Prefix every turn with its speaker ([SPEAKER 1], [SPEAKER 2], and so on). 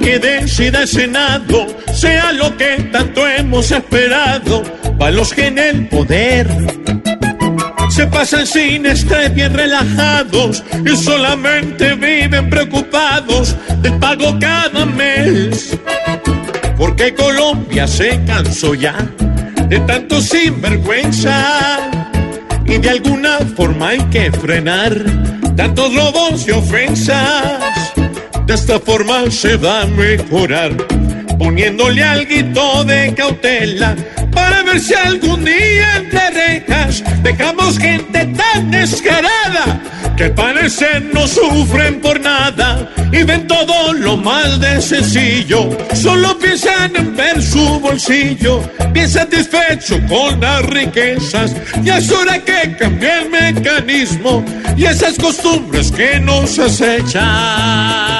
[SPEAKER 1] que decida el Senado sea lo que tanto hemos esperado para los que en el poder se pasan sin estrés bien relajados y solamente viven preocupados del pago cada mes. Porque Colombia se cansó ya de tanto sinvergüenza y de alguna forma hay que frenar tantos robos y ofensas. De esta forma se va a mejorar poniéndole algo de cautela para ver si algún día entre rejas dejamos gente tan descarada que al parecer no sufren por nada y ven todo lo mal de sencillo. Solo piensan en ver su bolsillo, bien satisfecho con las riquezas. Y es hora que cambie el mecanismo y esas costumbres que nos acechan.